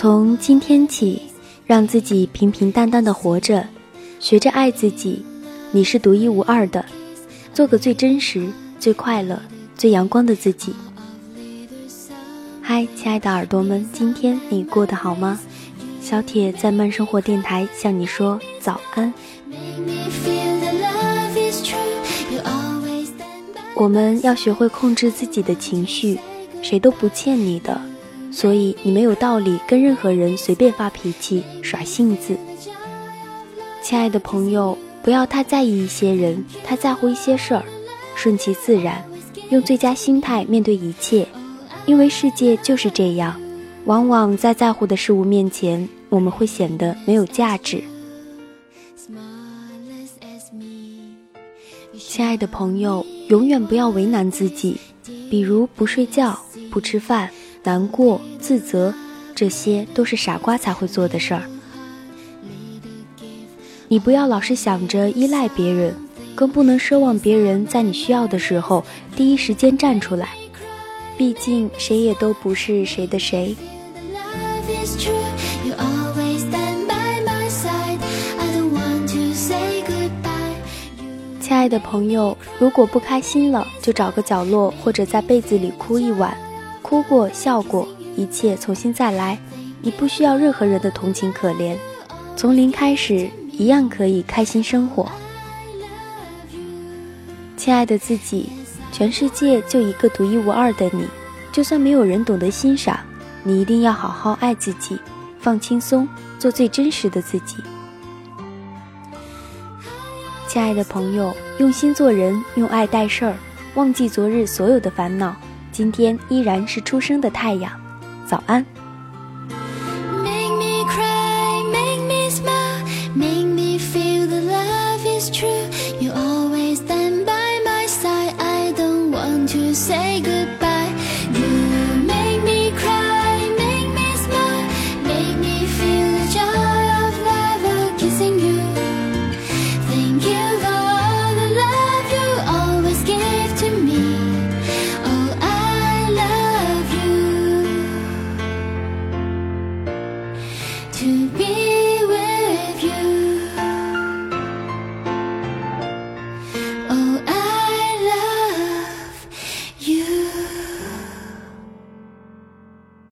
从今天起，让自己平平淡淡的活着，学着爱自己。你是独一无二的，做个最真实、最快乐、最阳光的自己。嗨，亲爱的耳朵们，今天你过得好吗？小铁在慢生活电台向你说早安。我们要学会控制自己的情绪，谁都不欠你的。所以你没有道理跟任何人随便发脾气、耍性子。亲爱的朋友，不要太在意一些人，太在乎一些事儿，顺其自然，用最佳心态面对一切。因为世界就是这样，往往在在乎的事物面前，我们会显得没有价值。亲爱的朋友，永远不要为难自己，比如不睡觉、不吃饭。难过、自责，这些都是傻瓜才会做的事儿。你不要老是想着依赖别人，更不能奢望别人在你需要的时候第一时间站出来。毕竟谁也都不是谁的谁。亲爱的朋友，如果不开心了，就找个角落或者在被子里哭一晚。哭过，笑过，一切重新再来。你不需要任何人的同情可怜，从零开始，一样可以开心生活。亲爱的自己，全世界就一个独一无二的你，就算没有人懂得欣赏，你一定要好好爱自己，放轻松，做最真实的自己。亲爱的朋友，用心做人，用爱待事儿，忘记昨日所有的烦恼。今天依然是初升的太阳，早安。say goodbye. If you.